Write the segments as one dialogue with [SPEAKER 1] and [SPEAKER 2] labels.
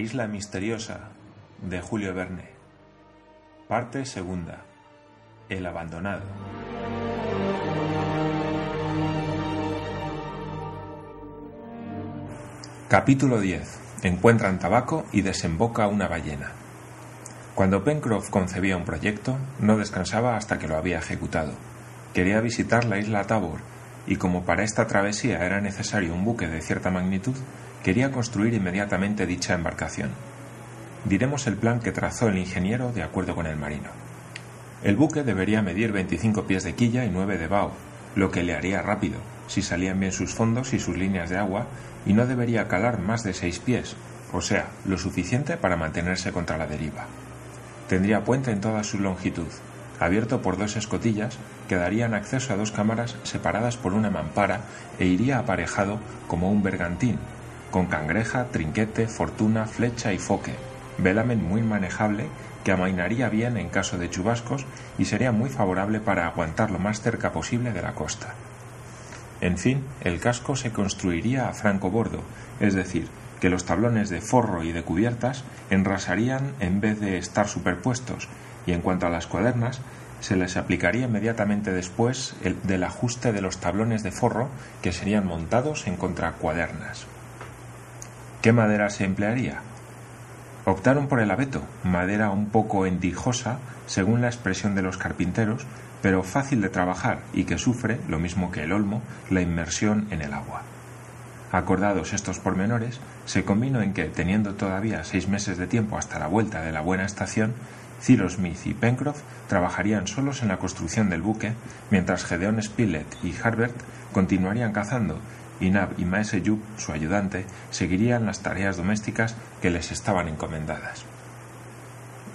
[SPEAKER 1] isla misteriosa de Julio Verne. Parte segunda. El abandonado. Capítulo 10. Encuentran tabaco y desemboca una ballena. Cuando Pencroff concebía un proyecto, no descansaba hasta que lo había ejecutado. Quería visitar la isla Tabor, y como para esta travesía era necesario un buque de cierta magnitud, quería construir inmediatamente dicha embarcación. Diremos el plan que trazó el ingeniero de acuerdo con el marino. El buque debería medir 25 pies de quilla y 9 de bao, lo que le haría rápido, si salían bien sus fondos y sus líneas de agua, y no debería calar más de 6 pies, o sea, lo suficiente para mantenerse contra la deriva. Tendría puente en toda su longitud, abierto por dos escotillas que darían acceso a dos cámaras separadas por una mampara e iría aparejado como un bergantín, con cangreja, trinquete, fortuna, flecha y foque, velamen muy manejable que amainaría bien en caso de chubascos y sería muy favorable para aguantar lo más cerca posible de la costa. En fin, el casco se construiría a franco bordo, es decir, que los tablones de forro y de cubiertas enrasarían en vez de estar superpuestos, y en cuanto a las cuadernas, se les aplicaría inmediatamente después el del ajuste de los tablones de forro que serían montados en contracuadernas. ¿Qué madera se emplearía? Optaron por el abeto, madera un poco endijosa, según la expresión de los carpinteros, pero fácil de trabajar y que sufre, lo mismo que el olmo, la inmersión en el agua. Acordados estos pormenores, se convino en que, teniendo todavía seis meses de tiempo hasta la vuelta de la buena estación, Cyrus Smith y Pencroff trabajarían solos en la construcción del buque, mientras Gedeon Spilett y Harbert continuarían cazando y Nab y Maese Yup, su ayudante, seguirían las tareas domésticas que les estaban encomendadas.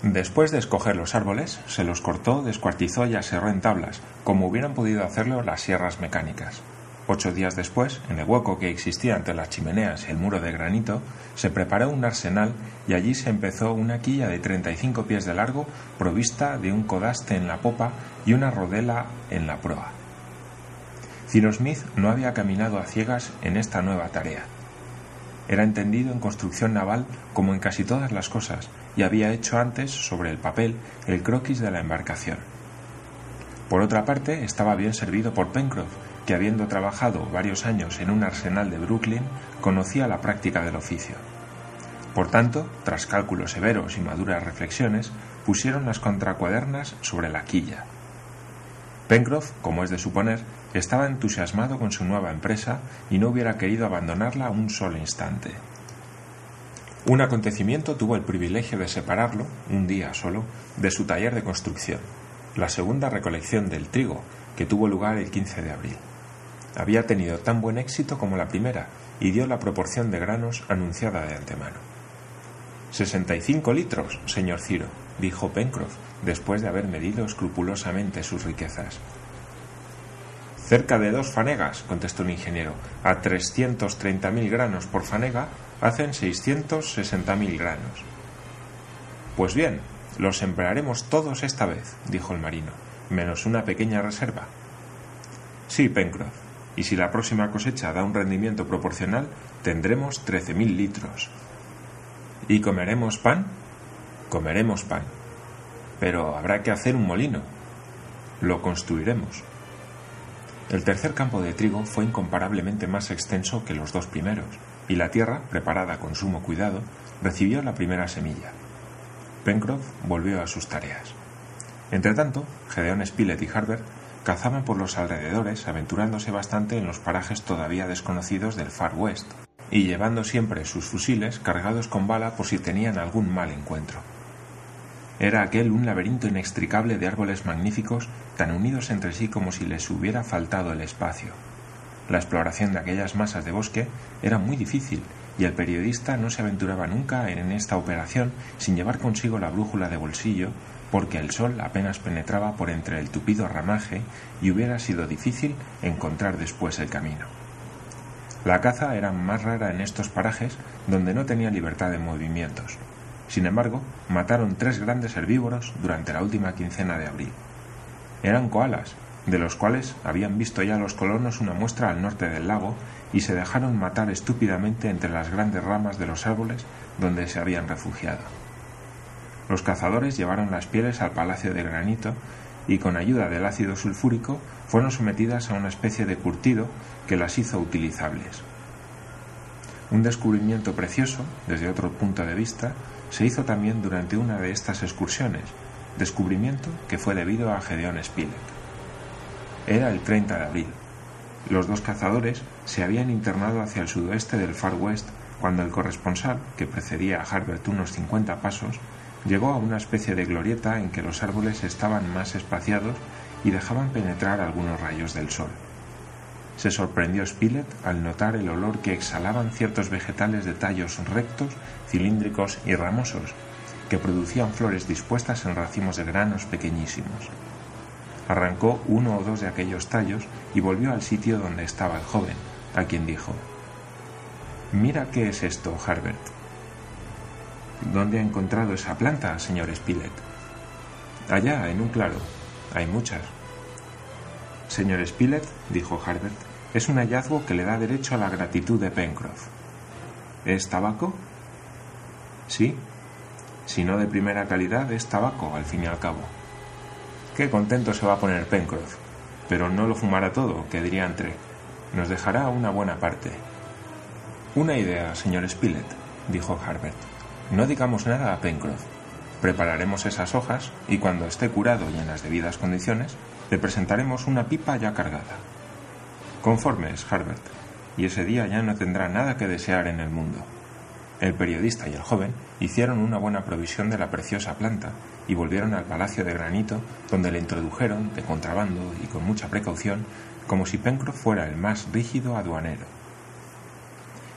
[SPEAKER 1] Después de escoger los árboles, se los cortó, descuartizó y aserró en tablas, como hubieran podido hacerlo las sierras mecánicas. Ocho días después, en el hueco que existía entre las chimeneas y el muro de granito, se preparó un arsenal y allí se empezó una quilla de 35 pies de largo provista de un codaste en la popa y una rodela en la proa. No había caminado a ciegas en esta nueva tarea. Era entendido en construcción naval como en casi todas las cosas y había hecho antes, sobre el papel, el croquis de la embarcación. Por otra parte, estaba bien servido por Pencroff, que habiendo trabajado varios años en un arsenal de Brooklyn, conocía la práctica del oficio. Por tanto, tras cálculos severos y maduras reflexiones, pusieron las contracuadernas sobre la quilla. Pencroff, como es de suponer, estaba entusiasmado con su nueva empresa y no hubiera querido abandonarla un solo instante. Un acontecimiento tuvo el privilegio de separarlo, un día solo, de su taller de construcción, la segunda recolección del trigo, que tuvo lugar el 15 de abril. Había tenido tan buen éxito como la primera y dio la proporción de granos anunciada de antemano. Sesenta y cinco litros, señor Ciro, dijo Pencroff, después de haber medido escrupulosamente sus riquezas. Cerca de dos fanegas, contestó el ingeniero. A trescientos treinta mil granos por fanega hacen seiscientos sesenta mil granos. Pues bien, los emplearemos todos esta vez, dijo el marino, menos una pequeña reserva. Sí, Pencroff, y si la próxima cosecha da un rendimiento proporcional, tendremos trece mil litros. ¿Y comeremos pan? Comeremos pan. Pero habrá que hacer un molino. Lo construiremos. El tercer campo de trigo fue incomparablemente más extenso que los dos primeros, y la tierra, preparada con sumo cuidado, recibió la primera semilla. Pencroff volvió a sus tareas. Entretanto, Gedeón Spilett y Harbert cazaban por los alrededores, aventurándose bastante en los parajes todavía desconocidos del Far West, y llevando siempre sus fusiles cargados con bala por si tenían algún mal encuentro. Era aquel un laberinto inextricable de árboles magníficos, tan unidos entre sí como si les hubiera faltado el espacio. La exploración de aquellas masas de bosque era muy difícil, y el periodista no se aventuraba nunca en esta operación sin llevar consigo la brújula de bolsillo, porque el sol apenas penetraba por entre el tupido ramaje y hubiera sido difícil encontrar después el camino. La caza era más rara en estos parajes donde no tenía libertad de movimientos. Sin embargo, mataron tres grandes herbívoros durante la última quincena de abril. Eran koalas, de los cuales habían visto ya los colonos una muestra al norte del lago y se dejaron matar estúpidamente entre las grandes ramas de los árboles donde se habían refugiado. Los cazadores llevaron las pieles al palacio de granito y con ayuda del ácido sulfúrico fueron sometidas a una especie de curtido que las hizo utilizables. Un descubrimiento precioso, desde otro punto de vista, se hizo también durante una de estas excursiones, descubrimiento que fue debido a Gedeón Spilett. Era el 30 de abril. Los dos cazadores se habían internado hacia el sudoeste del Far West cuando el corresponsal, que precedía a Harbert unos 50 pasos, llegó a una especie de glorieta en que los árboles estaban más espaciados y dejaban penetrar algunos rayos del sol. Se sorprendió Spilett al notar el olor que exhalaban ciertos vegetales de tallos rectos, cilíndricos y ramosos, que producían flores dispuestas en racimos de granos pequeñísimos. Arrancó uno o dos de aquellos tallos y volvió al sitio donde estaba el joven, a quien dijo Mira qué es esto, Harbert. ¿Dónde ha encontrado esa planta, señor Spilett? Allá, en un claro. Hay muchas. Señor Spilett, dijo Harbert, es un hallazgo que le da derecho a la gratitud de Pencroff. ¿Es tabaco? Sí. Si no de primera calidad, es tabaco, al fin y al cabo. Qué contento se va a poner Pencroff. Pero no lo fumará todo, que diría entre. Nos dejará una buena parte. Una idea, señor Spilett, dijo Harbert. No digamos nada a Pencroff. Prepararemos esas hojas y cuando esté curado y en las debidas condiciones, le presentaremos una pipa ya cargada. Conformes, Harbert, y ese día ya no tendrá nada que desear en el mundo. El periodista y el joven hicieron una buena provisión de la preciosa planta y volvieron al palacio de granito, donde le introdujeron, de contrabando y con mucha precaución, como si Pencroff fuera el más rígido aduanero.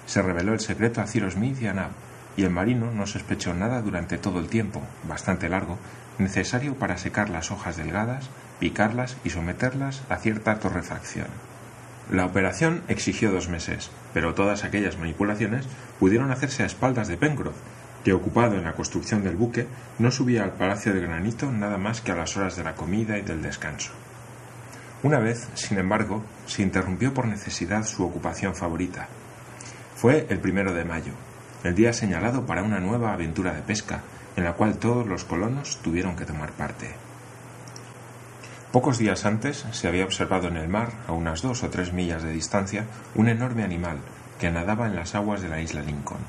[SPEAKER 1] Se reveló el secreto a Cyrus Smith y a Nab, y el marino no sospechó nada durante todo el tiempo, bastante largo, necesario para secar las hojas delgadas, picarlas y someterlas a cierta torrefacción. La operación exigió dos meses, pero todas aquellas manipulaciones pudieron hacerse a espaldas de Pencroff, que ocupado en la construcción del buque no subía al palacio de granito nada más que a las horas de la comida y del descanso. Una vez, sin embargo, se interrumpió por necesidad su ocupación favorita. Fue el primero de mayo, el día señalado para una nueva aventura de pesca, en la cual todos los colonos tuvieron que tomar parte. Pocos días antes se había observado en el mar, a unas dos o tres millas de distancia, un enorme animal que nadaba en las aguas de la isla Lincoln.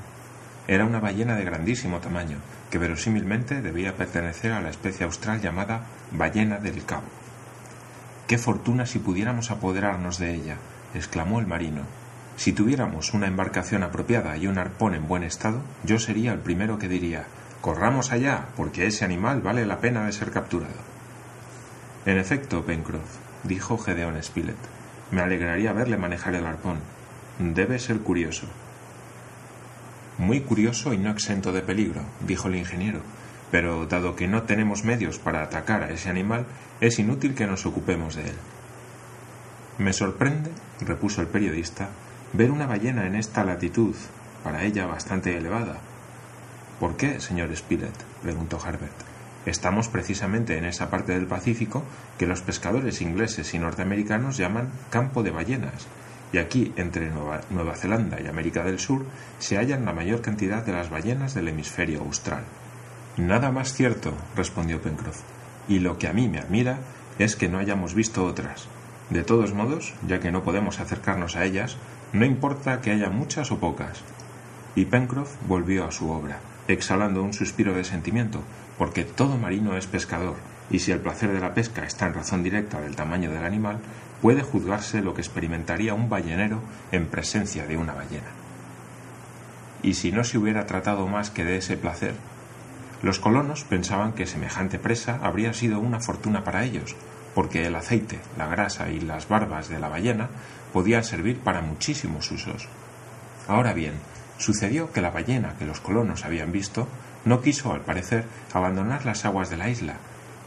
[SPEAKER 1] Era una ballena de grandísimo tamaño, que verosímilmente debía pertenecer a la especie austral llamada ballena del cabo. ¡Qué fortuna si pudiéramos apoderarnos de ella! exclamó el marino. Si tuviéramos una embarcación apropiada y un arpón en buen estado, yo sería el primero que diría Corramos allá, porque ese animal vale la pena de ser capturado. En efecto, Pencroff, dijo Gedeón Spilett, me alegraría verle manejar el arpón. Debe ser curioso. Muy curioso y no exento de peligro, dijo el ingeniero, pero dado que no tenemos medios para atacar a ese animal, es inútil que nos ocupemos de él. Me sorprende, repuso el periodista, ver una ballena en esta latitud, para ella bastante elevada. ¿Por qué, señor Spilett? preguntó Harbert. Estamos precisamente en esa parte del Pacífico que los pescadores ingleses y norteamericanos llaman campo de ballenas, y aquí, entre Nueva, Zelanda y América del Sur, se hallan la mayor cantidad de las ballenas del hemisferio austral. Nada más cierto, respondió Pencroff, y lo que a mí me admira es que no hayamos visto otras. De todos modos, ya que no podemos acercarnos a ellas, no importa que haya muchas o pocas. Y Pencroff volvió a su obra, exhalando un suspiro de sentimiento, porque todo marino es pescador, y si el placer de la pesca está en razón directa del tamaño del animal, puede juzgarse lo que experimentaría un ballenero en presencia de una ballena. Y si no se hubiera tratado más que de ese placer, los colonos pensaban que semejante presa habría sido una fortuna para ellos, porque el aceite, la grasa y las barbas de la ballena podían servir para muchísimos usos. Ahora bien, sucedió que la ballena que los colonos habían visto no quiso, al parecer, abandonar las aguas de la isla,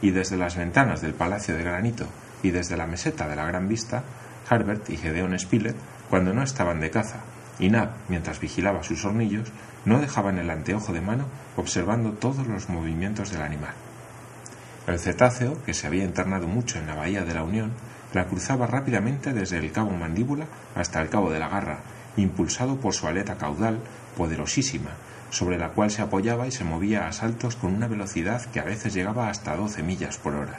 [SPEAKER 1] y desde las ventanas del Palacio de Granito y desde la meseta de la Gran Vista, Harbert y Gedeón Spilett, cuando no estaban de caza, y Nab, mientras vigilaba sus hornillos, no dejaban el anteojo de mano observando todos los movimientos del animal. El cetáceo, que se había internado mucho en la bahía de la Unión, la cruzaba rápidamente desde el cabo Mandíbula hasta el cabo de la Garra, impulsado por su aleta caudal, poderosísima, sobre la cual se apoyaba y se movía a saltos con una velocidad que a veces llegaba hasta 12 millas por hora.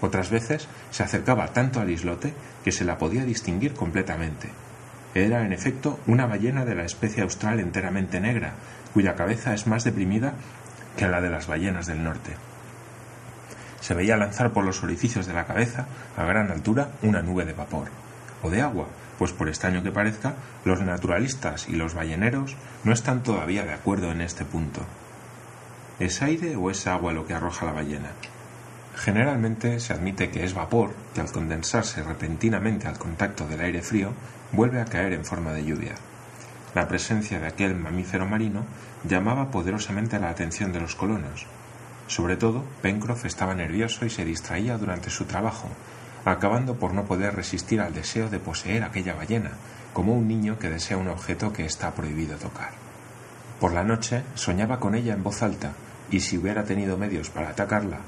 [SPEAKER 1] Otras veces se acercaba tanto al islote que se la podía distinguir completamente. Era, en efecto, una ballena de la especie austral enteramente negra, cuya cabeza es más deprimida que la de las ballenas del norte. Se veía lanzar por los orificios de la cabeza, a gran altura, una nube de vapor, o de agua, pues por extraño que parezca, los naturalistas y los balleneros no están todavía de acuerdo en este punto. ¿Es aire o es agua lo que arroja la ballena? Generalmente se admite que es vapor que al condensarse repentinamente al contacto del aire frío vuelve a caer en forma de lluvia. La presencia de aquel mamífero marino llamaba poderosamente la atención de los colonos. Sobre todo, Pencroff estaba nervioso y se distraía durante su trabajo, acabando por no poder resistir al deseo de poseer aquella ballena, como un niño que desea un objeto que está prohibido tocar. Por la noche soñaba con ella en voz alta, y si hubiera tenido medios para atacarla,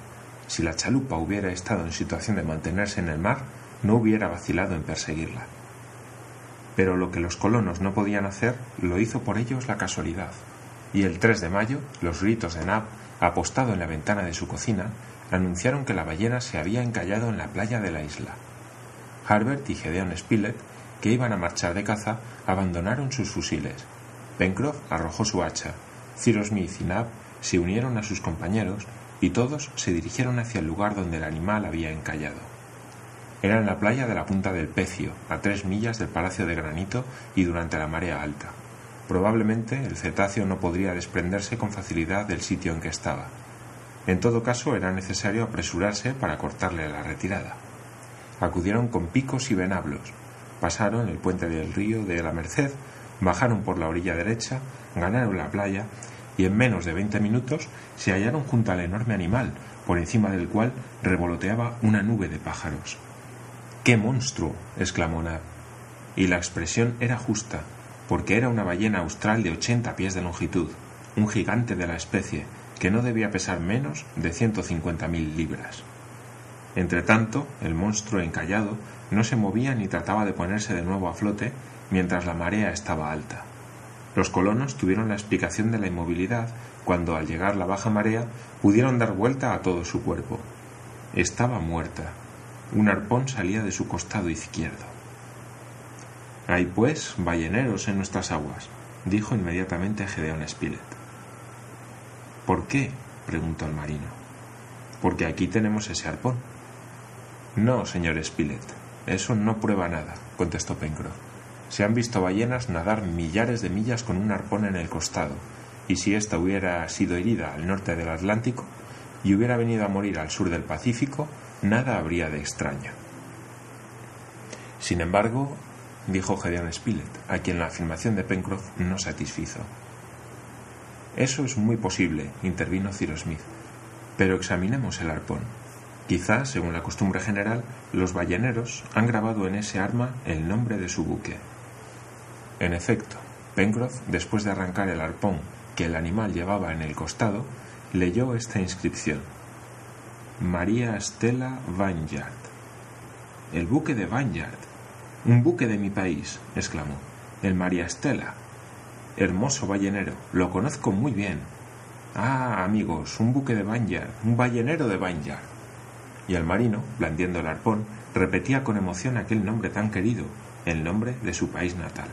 [SPEAKER 1] si la chalupa hubiera estado en situación de mantenerse en el mar, no hubiera vacilado en perseguirla. Pero lo que los colonos no podían hacer lo hizo por ellos la casualidad, y el 3 de mayo los gritos de Nab, apostado en la ventana de su cocina, anunciaron que la ballena se había encallado en la playa de la isla. Harbert y Gedeon Spilett, que iban a marchar de caza, abandonaron sus fusiles. Pencroff arrojó su hacha. Cyrus Smith y Nab se unieron a sus compañeros y todos se dirigieron hacia el lugar donde el animal había encallado. Era en la playa de la Punta del Pecio, a tres millas del Palacio de Granito y durante la marea alta. Probablemente el cetáceo no podría desprenderse con facilidad del sitio en que estaba. En todo caso era necesario apresurarse para cortarle la retirada. Acudieron con picos y venablos, pasaron el puente del río de la Merced, bajaron por la orilla derecha, ganaron la playa y en menos de veinte minutos se hallaron junto al enorme animal, por encima del cual revoloteaba una nube de pájaros. ¡Qué monstruo! exclamó Nab. Y la expresión era justa, porque era una ballena austral de ochenta pies de longitud, un gigante de la especie, que no debía pesar menos de ciento cincuenta mil libras. Entretanto, el monstruo encallado no se movía ni trataba de ponerse de nuevo a flote mientras la marea estaba alta. Los colonos tuvieron la explicación de la inmovilidad cuando al llegar la baja marea pudieron dar vuelta a todo su cuerpo. Estaba muerta. Un arpón salía de su costado izquierdo. Hay, pues, balleneros en nuestras aguas, dijo inmediatamente Gedeón Spilett. ¿Por qué? preguntó el marino. Porque aquí tenemos ese arpón. No, señor Spilett, eso no prueba nada, contestó Pencroff. Se han visto ballenas nadar millares de millas con un arpón en el costado, y si ésta hubiera sido herida al norte del Atlántico y hubiera venido a morir al sur del Pacífico, nada habría de extraño. Sin embargo, dijo Gedeon Spilett, a quien la afirmación de Pencroff no satisfizo. Eso es muy posible, intervino Cyrus Smith, pero examinemos el arpón. Quizá, según la costumbre general, los balleneros han grabado en ese arma el nombre de su buque. En efecto, Pencroff, después de arrancar el arpón que el animal llevaba en el costado, leyó esta inscripción. María Stella Vanguard. El buque de Vanguard. Un buque de mi país, exclamó. El María Stella. Hermoso ballenero. Lo conozco muy bien. Ah, amigos, un buque de Vanguard, un ballenero de Vanguard. Y el marino, blandiendo el arpón, repetía con emoción aquel nombre tan querido, el nombre de su país natal.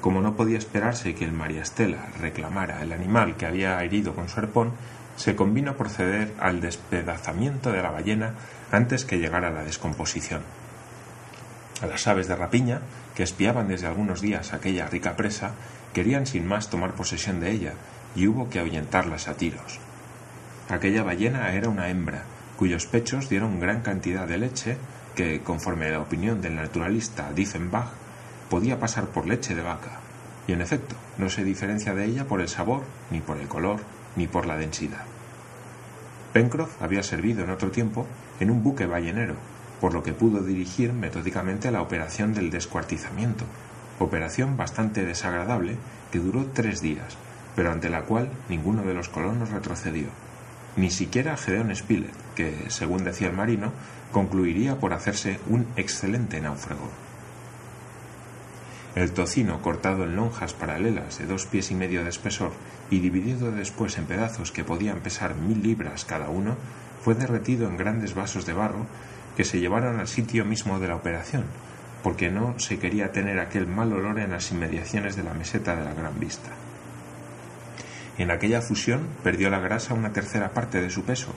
[SPEAKER 1] Como no podía esperarse que el María Estela reclamara el animal que había herido con su arpón, se convino proceder al despedazamiento de la ballena antes que llegara la descomposición. A las aves de rapiña, espiaban desde algunos días aquella rica presa, querían sin más tomar posesión de ella, y hubo que ahuyentarlas a tiros. Aquella ballena era una hembra, cuyos pechos dieron gran cantidad de leche, que, conforme a la opinión del naturalista Diefenbach, podía pasar por leche de vaca, y en efecto no se diferencia de ella por el sabor, ni por el color, ni por la densidad. Pencroff había servido en otro tiempo en un buque ballenero, por lo que pudo dirigir metódicamente la operación del descuartizamiento, operación bastante desagradable que duró tres días, pero ante la cual ninguno de los colonos retrocedió, ni siquiera Gedeon Spilett, que, según decía el marino, concluiría por hacerse un excelente náufrago. El tocino, cortado en lonjas paralelas de dos pies y medio de espesor y dividido después en pedazos que podían pesar mil libras cada uno, fue derretido en grandes vasos de barro que se llevaron al sitio mismo de la operación, porque no se quería tener aquel mal olor en las inmediaciones de la meseta de la Gran Vista. En aquella fusión perdió la grasa una tercera parte de su peso,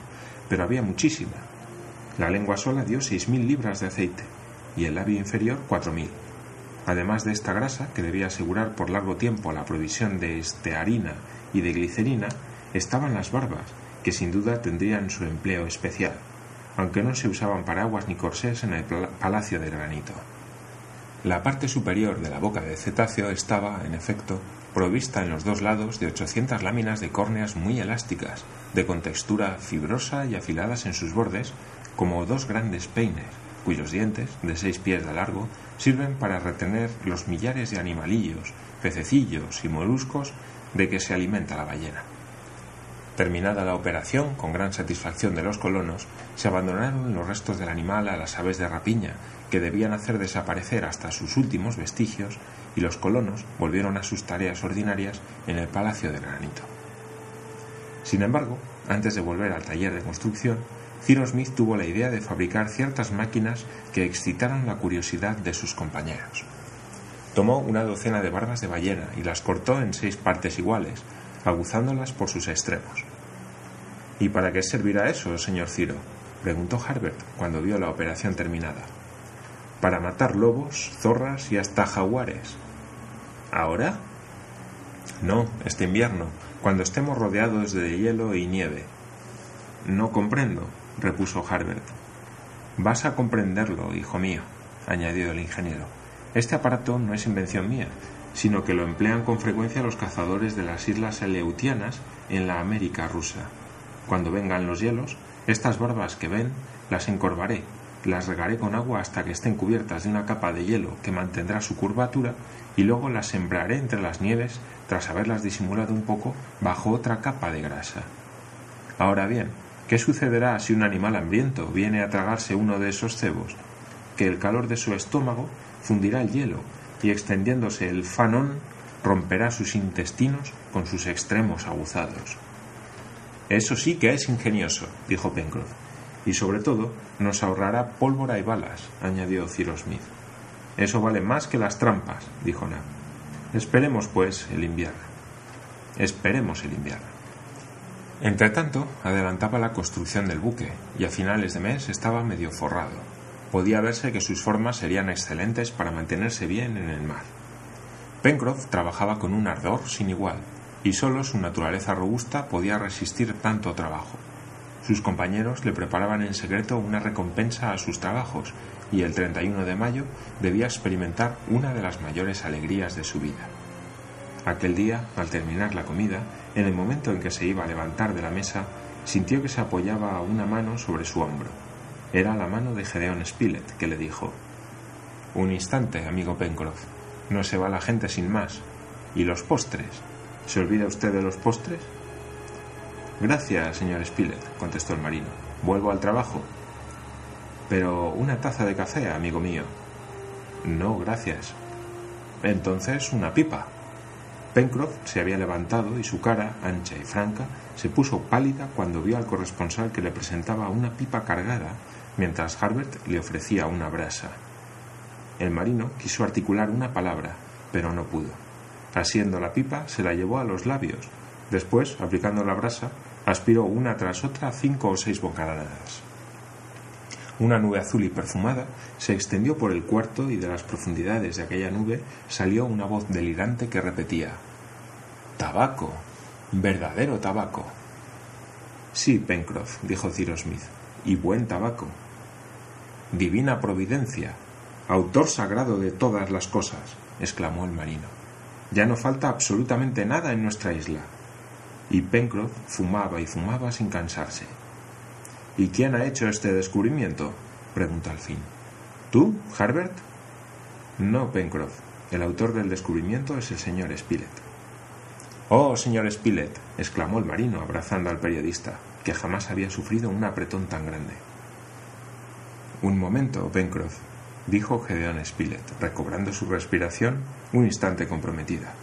[SPEAKER 1] pero había muchísima. La lengua sola dio seis mil libras de aceite y el labio inferior cuatro mil. Además de esta grasa, que debía asegurar por largo tiempo la provisión de estearina y de glicerina, estaban las barbas, que sin duda tendrían su empleo especial, aunque no se usaban paraguas ni corsés en el palacio de granito. La parte superior de la boca del cetáceo estaba, en efecto, provista en los dos lados de 800 láminas de córneas muy elásticas, de contextura fibrosa y afiladas en sus bordes, como dos grandes peines, cuyos dientes, de seis pies de largo, sirven para retener los millares de animalillos, pececillos y moluscos de que se alimenta la ballena. Terminada la operación, con gran satisfacción de los colonos, se abandonaron los restos del animal a las aves de rapiña, que debían hacer desaparecer hasta sus últimos vestigios, y los colonos volvieron a sus tareas ordinarias en el Palacio de Granito. Sin embargo, antes de volver al taller de construcción, Cyrus Smith tuvo la idea de fabricar ciertas máquinas que excitaran la curiosidad de sus compañeros. Tomó una docena de barbas de ballena y las cortó en seis partes iguales, aguzándolas por sus extremos. ¿Y para qué servirá eso, señor Ciro? preguntó Harbert cuando vio la operación terminada. Para matar lobos, zorras y hasta jaguares. ¿Ahora? No, este invierno, cuando estemos rodeados de hielo y nieve. No comprendo, repuso Harbert. Vas a comprenderlo, hijo mío, añadió el ingeniero. Este aparato no es invención mía, sino que lo emplean con frecuencia los cazadores de las islas Aleutianas en la América rusa. Cuando vengan los hielos, estas barbas que ven las encorvaré, las regaré con agua hasta que estén cubiertas de una capa de hielo que mantendrá su curvatura y luego las sembraré entre las nieves tras haberlas disimulado un poco bajo otra capa de grasa. Ahora bien, ¿qué sucederá si un animal hambriento viene a tragarse uno de esos cebos? Que el calor de su estómago fundirá el hielo y extendiéndose el fanón romperá sus intestinos con sus extremos aguzados. Eso sí que es ingenioso, dijo Pencroff, y sobre todo nos ahorrará pólvora y balas, añadió Cyrus Smith. Eso vale más que las trampas, dijo Nab. Esperemos, pues, el invierno. Esperemos el invierno. Entretanto, adelantaba la construcción del buque, y a finales de mes estaba medio forrado podía verse que sus formas serían excelentes para mantenerse bien en el mar. Pencroff trabajaba con un ardor sin igual, y solo su naturaleza robusta podía resistir tanto trabajo. Sus compañeros le preparaban en secreto una recompensa a sus trabajos, y el 31 de mayo debía experimentar una de las mayores alegrías de su vida. Aquel día, al terminar la comida, en el momento en que se iba a levantar de la mesa, sintió que se apoyaba una mano sobre su hombro era la mano de Gedeón Spilett, que le dijo Un instante, amigo Pencroff. No se va la gente sin más. ¿Y los postres? ¿Se olvida usted de los postres? Gracias, señor Spilett, contestó el marino. Vuelvo al trabajo. Pero una taza de café, amigo mío. No, gracias. Entonces, una pipa. Pencroff se había levantado y su cara, ancha y franca, se puso pálida cuando vio al corresponsal que le presentaba una pipa cargada mientras Harbert le ofrecía una brasa. El marino quiso articular una palabra, pero no pudo. Asiendo la pipa, se la llevó a los labios. Después, aplicando la brasa, aspiró una tras otra cinco o seis bocanadas. Una nube azul y perfumada se extendió por el cuarto y de las profundidades de aquella nube salió una voz delirante que repetía Tabaco. Verdadero tabaco. Sí, Pencroff, dijo Cyrus Smith, y buen tabaco. Divina providencia, autor sagrado de todas las cosas, exclamó el marino. Ya no falta absolutamente nada en nuestra isla. Y Pencroff fumaba y fumaba sin cansarse. ¿Y quién ha hecho este descubrimiento? preguntó al fin. ¿Tú, Harbert? No, Pencroff. El autor del descubrimiento es el señor Spilett. Oh, señor Spilett, exclamó el marino, abrazando al periodista, que jamás había sufrido un apretón tan grande. Un momento, Pencroff. dijo Gedeón Spilett, recobrando su respiración un instante comprometida.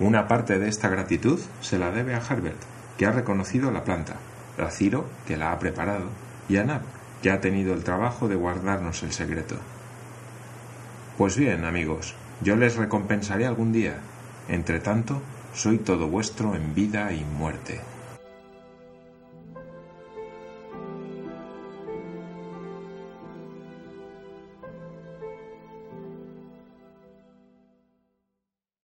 [SPEAKER 1] Una parte de esta gratitud se la debe a Herbert, que ha reconocido la planta, a Ciro, que la ha preparado, y a Nab, que ha tenido el trabajo de guardarnos el secreto. Pues bien, amigos, yo les recompensaré algún día. Entre tanto, soy todo vuestro en vida y muerte.